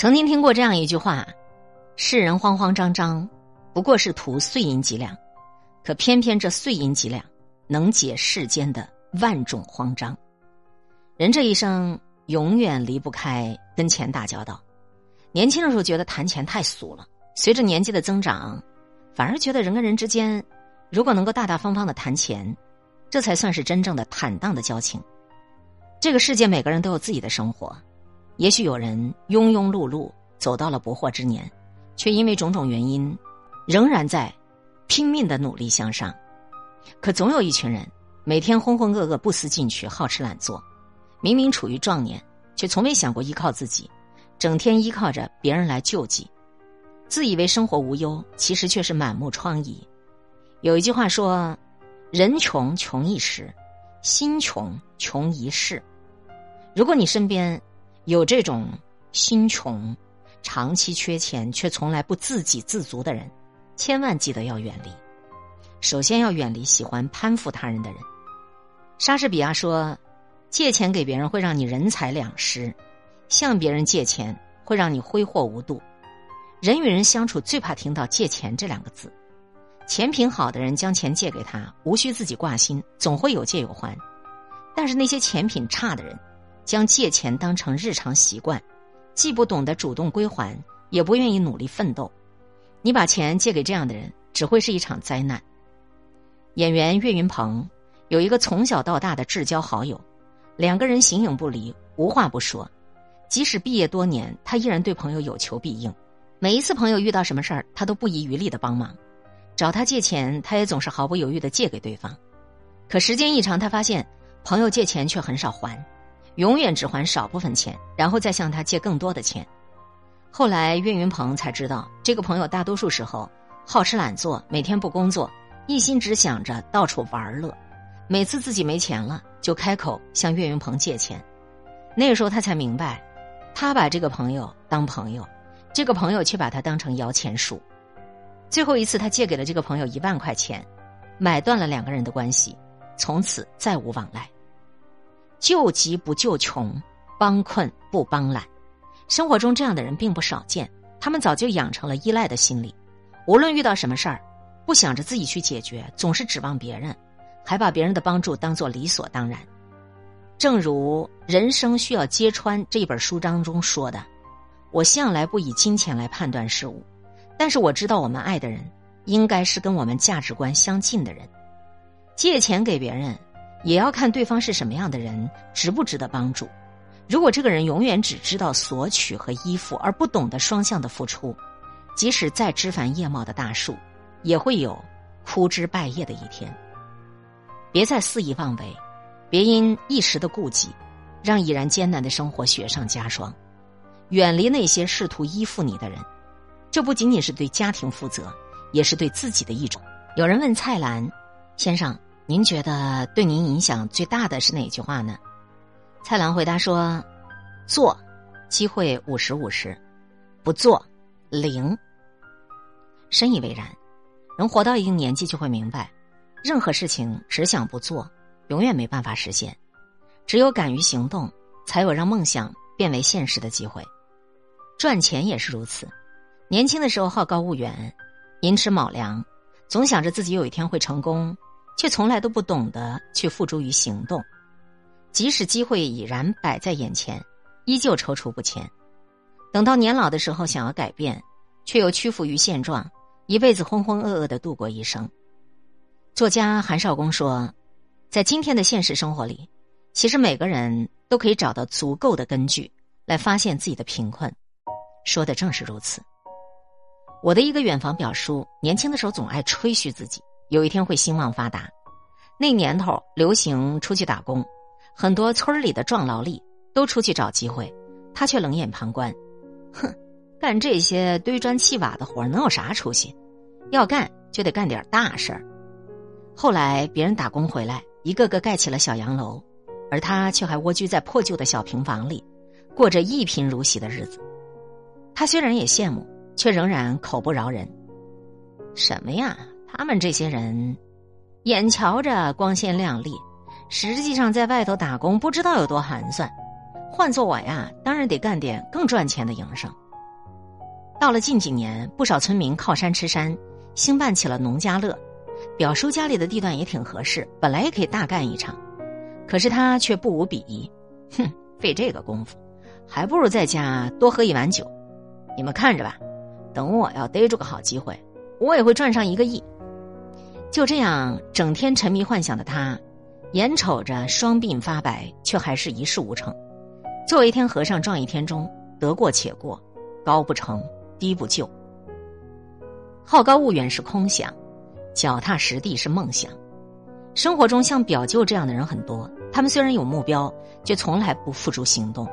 曾经听过这样一句话：“世人慌慌张张，不过是图碎银几两，可偏偏这碎银几两，能解世间的万种慌张。”人这一生永远离不开跟钱打交道。年轻的时候觉得谈钱太俗了，随着年纪的增长，反而觉得人跟人之间，如果能够大大方方的谈钱，这才算是真正的坦荡的交情。这个世界每个人都有自己的生活。也许有人庸庸碌碌走到了不惑之年，却因为种种原因，仍然在拼命的努力向上。可总有一群人每天浑浑噩噩、不思进取、好吃懒做，明明处于壮年，却从未想过依靠自己，整天依靠着别人来救济，自以为生活无忧，其实却是满目疮痍。有一句话说：“人穷穷一时，心穷穷一世。”如果你身边，有这种心穷、长期缺钱却从来不自给自足的人，千万记得要远离。首先要远离喜欢攀附他人的人。莎士比亚说：“借钱给别人会让你人财两失，向别人借钱会让你挥霍无度。”人与人相处最怕听到“借钱”这两个字。钱品好的人将钱借给他，无需自己挂心，总会有借有还。但是那些钱品差的人。将借钱当成日常习惯，既不懂得主动归还，也不愿意努力奋斗。你把钱借给这样的人，只会是一场灾难。演员岳云鹏有一个从小到大的至交好友，两个人形影不离，无话不说。即使毕业多年，他依然对朋友有求必应。每一次朋友遇到什么事儿，他都不遗余力的帮忙。找他借钱，他也总是毫不犹豫的借给对方。可时间一长，他发现朋友借钱却很少还。永远只还少部分钱，然后再向他借更多的钱。后来岳云鹏才知道，这个朋友大多数时候好吃懒做，每天不工作，一心只想着到处玩乐。每次自己没钱了，就开口向岳云鹏借钱。那个时候他才明白，他把这个朋友当朋友，这个朋友却把他当成摇钱树。最后一次，他借给了这个朋友一万块钱，买断了两个人的关系，从此再无往来。救急不救穷，帮困不帮懒。生活中这样的人并不少见，他们早就养成了依赖的心理。无论遇到什么事儿，不想着自己去解决，总是指望别人，还把别人的帮助当做理所当然。正如《人生需要揭穿》这本书当中说的：“我向来不以金钱来判断事物，但是我知道我们爱的人，应该是跟我们价值观相近的人。借钱给别人。”也要看对方是什么样的人，值不值得帮助。如果这个人永远只知道索取和依附，而不懂得双向的付出，即使再枝繁叶茂的大树，也会有枯枝败叶的一天。别再肆意妄为，别因一时的顾忌，让已然艰难的生活雪上加霜。远离那些试图依附你的人，这不仅仅是对家庭负责，也是对自己的一种。有人问蔡澜先生。您觉得对您影响最大的是哪句话呢？蔡澜回答说：“做，机会五十五十；不做，零。”深以为然。人活到一定年纪就会明白，任何事情只想不做，永远没办法实现。只有敢于行动，才有让梦想变为现实的机会。赚钱也是如此。年轻的时候好高骛远，寅吃卯粮，总想着自己有一天会成功。却从来都不懂得去付诸于行动，即使机会已然摆在眼前，依旧踌躇不前。等到年老的时候，想要改变，却又屈服于现状，一辈子浑浑噩噩的度过一生。作家韩少功说：“在今天的现实生活里，其实每个人都可以找到足够的根据来发现自己的贫困。”说的正是如此。我的一个远房表叔，年轻的时候总爱吹嘘自己。有一天会兴旺发达，那年头流行出去打工，很多村里的壮劳力都出去找机会，他却冷眼旁观，哼，干这些堆砖砌瓦的活能有啥出息？要干就得干点大事儿。后来别人打工回来，一个个盖起了小洋楼，而他却还蜗居在破旧的小平房里，过着一贫如洗的日子。他虽然也羡慕，却仍然口不饶人。什么呀？他们这些人，眼瞧着光鲜亮丽，实际上在外头打工不知道有多寒酸。换做我呀，当然得干点更赚钱的营生。到了近几年，不少村民靠山吃山，兴办起了农家乐。表叔家里的地段也挺合适，本来也可以大干一场，可是他却不无鄙夷，哼，费这个功夫，还不如在家多喝一碗酒。你们看着吧，等我要逮住个好机会，我也会赚上一个亿。就这样，整天沉迷幻想的他，眼瞅着双鬓发白，却还是一事无成。做一天和尚撞一天钟，得过且过，高不成低不就。好高骛远是空想，脚踏实地是梦想。生活中像表舅这样的人很多，他们虽然有目标，却从来不付诸行动，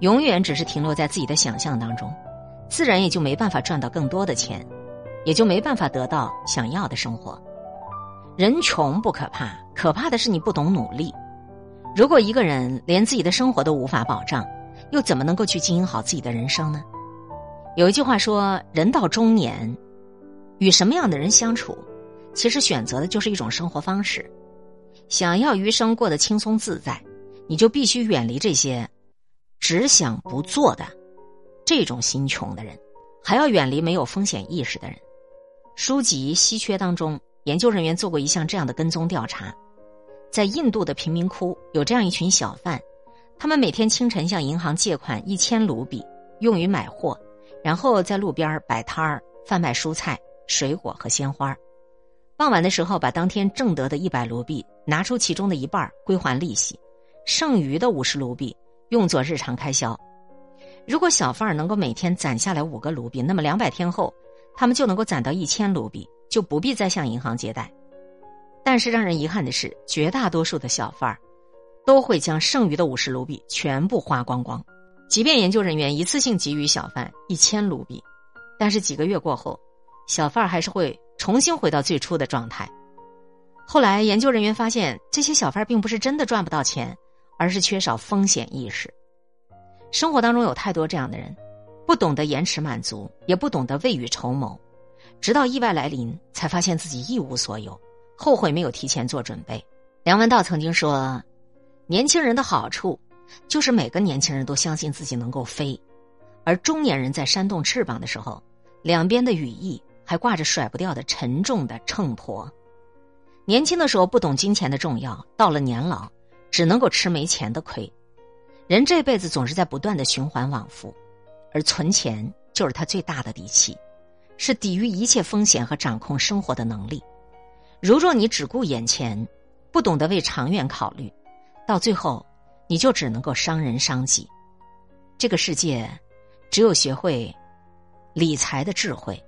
永远只是停留在自己的想象当中，自然也就没办法赚到更多的钱，也就没办法得到想要的生活。人穷不可怕，可怕的是你不懂努力。如果一个人连自己的生活都无法保障，又怎么能够去经营好自己的人生呢？有一句话说：“人到中年，与什么样的人相处，其实选择的就是一种生活方式。想要余生过得轻松自在，你就必须远离这些只想不做的这种心穷的人，还要远离没有风险意识的人。”书籍稀缺当中。研究人员做过一项这样的跟踪调查，在印度的贫民窟有这样一群小贩，他们每天清晨向银行借款一千卢比用于买货，然后在路边摆摊儿贩卖蔬菜、水果和鲜花。傍晚的时候，把当天挣得的一百卢比拿出其中的一半归还利息，剩余的五十卢比用作日常开销。如果小贩能够每天攒下来五个卢比，那么两百天后，他们就能够攒到一千卢比。就不必再向银行借贷，但是让人遗憾的是，绝大多数的小贩儿都会将剩余的五十卢比全部花光光。即便研究人员一次性给予小贩一千卢比，但是几个月过后，小贩儿还是会重新回到最初的状态。后来，研究人员发现，这些小贩儿并不是真的赚不到钱，而是缺少风险意识。生活当中有太多这样的人，不懂得延迟满足，也不懂得未雨绸缪。直到意外来临，才发现自己一无所有，后悔没有提前做准备。梁文道曾经说：“年轻人的好处，就是每个年轻人都相信自己能够飞，而中年人在扇动翅膀的时候，两边的羽翼还挂着甩不掉的沉重的秤砣。年轻的时候不懂金钱的重要，到了年老，只能够吃没钱的亏。人这辈子总是在不断的循环往复，而存钱就是他最大的底气。”是抵御一切风险和掌控生活的能力。如若你只顾眼前，不懂得为长远考虑，到最后你就只能够伤人伤己。这个世界，只有学会理财的智慧，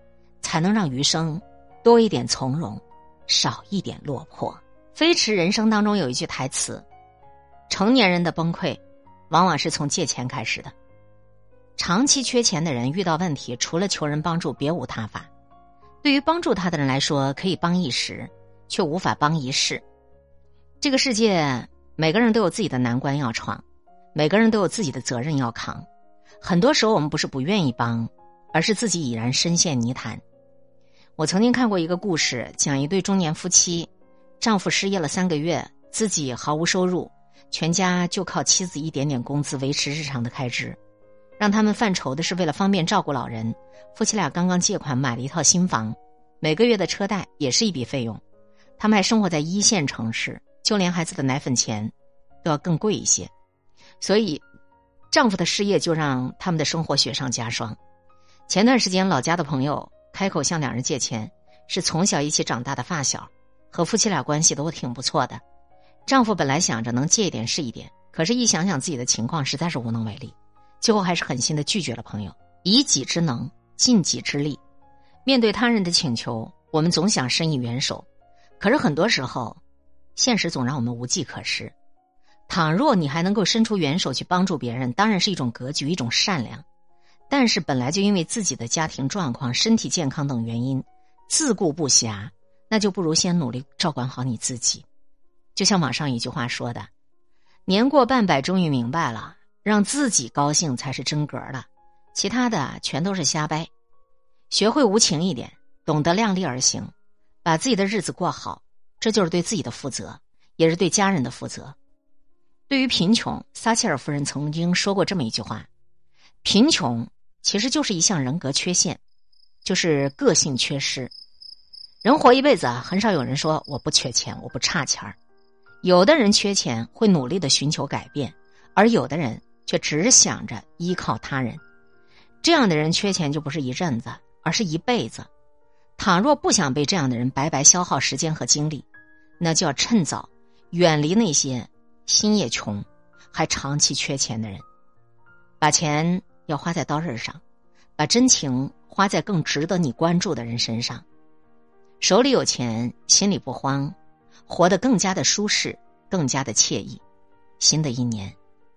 才能让余生多一点从容，少一点落魄。飞驰人生当中有一句台词：“成年人的崩溃，往往是从借钱开始的。”长期缺钱的人遇到问题，除了求人帮助，别无他法。对于帮助他的人来说，可以帮一时，却无法帮一世。这个世界，每个人都有自己的难关要闯，每个人都有自己的责任要扛。很多时候，我们不是不愿意帮，而是自己已然深陷泥潭。我曾经看过一个故事，讲一对中年夫妻，丈夫失业了三个月，自己毫无收入，全家就靠妻子一点点工资维持日常的开支。让他们犯愁的是，为了方便照顾老人，夫妻俩刚刚借款买了一套新房，每个月的车贷也是一笔费用。他们还生活在一线城市，就连孩子的奶粉钱都要更贵一些。所以，丈夫的失业就让他们的生活雪上加霜。前段时间，老家的朋友开口向两人借钱，是从小一起长大的发小，和夫妻俩关系都挺不错的。丈夫本来想着能借一点是一点，可是，一想想自己的情况，实在是无能为力。最后还是狠心的拒绝了朋友。以己之能尽己之力，面对他人的请求，我们总想伸以援手，可是很多时候，现实总让我们无计可施。倘若你还能够伸出援手去帮助别人，当然是一种格局，一种善良。但是本来就因为自己的家庭状况、身体健康等原因，自顾不暇，那就不如先努力照管好你自己。就像网上一句话说的：“年过半百，终于明白了。”让自己高兴才是真格的，其他的全都是瞎掰。学会无情一点，懂得量力而行，把自己的日子过好，这就是对自己的负责，也是对家人的负责。对于贫穷，撒切尔夫人曾经说过这么一句话：“贫穷其实就是一项人格缺陷，就是个性缺失。人活一辈子啊，很少有人说我不缺钱，我不差钱儿。有的人缺钱会努力的寻求改变，而有的人却只想着依靠他人。这样的人缺钱就不是一阵子，而是一辈子。倘若不想被这样的人白白消耗时间和精力，那就要趁早远离那些心也穷还长期缺钱的人，把钱要花在刀刃上，把真情花在更值得你关注的人身上。手里有钱，心里不慌。活得更加的舒适，更加的惬意。新的一年，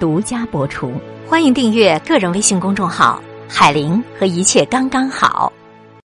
独家播出，欢迎订阅个人微信公众号“海林”和一切刚刚好。